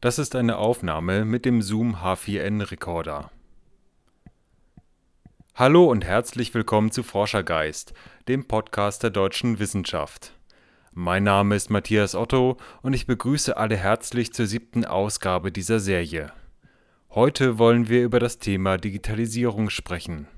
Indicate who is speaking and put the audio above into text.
Speaker 1: Das ist eine Aufnahme mit dem Zoom H4n Recorder. Hallo und herzlich willkommen zu Forschergeist, dem Podcast der deutschen Wissenschaft. Mein Name ist Matthias Otto und ich begrüße alle herzlich zur siebten Ausgabe dieser Serie. Heute wollen wir über das Thema Digitalisierung sprechen.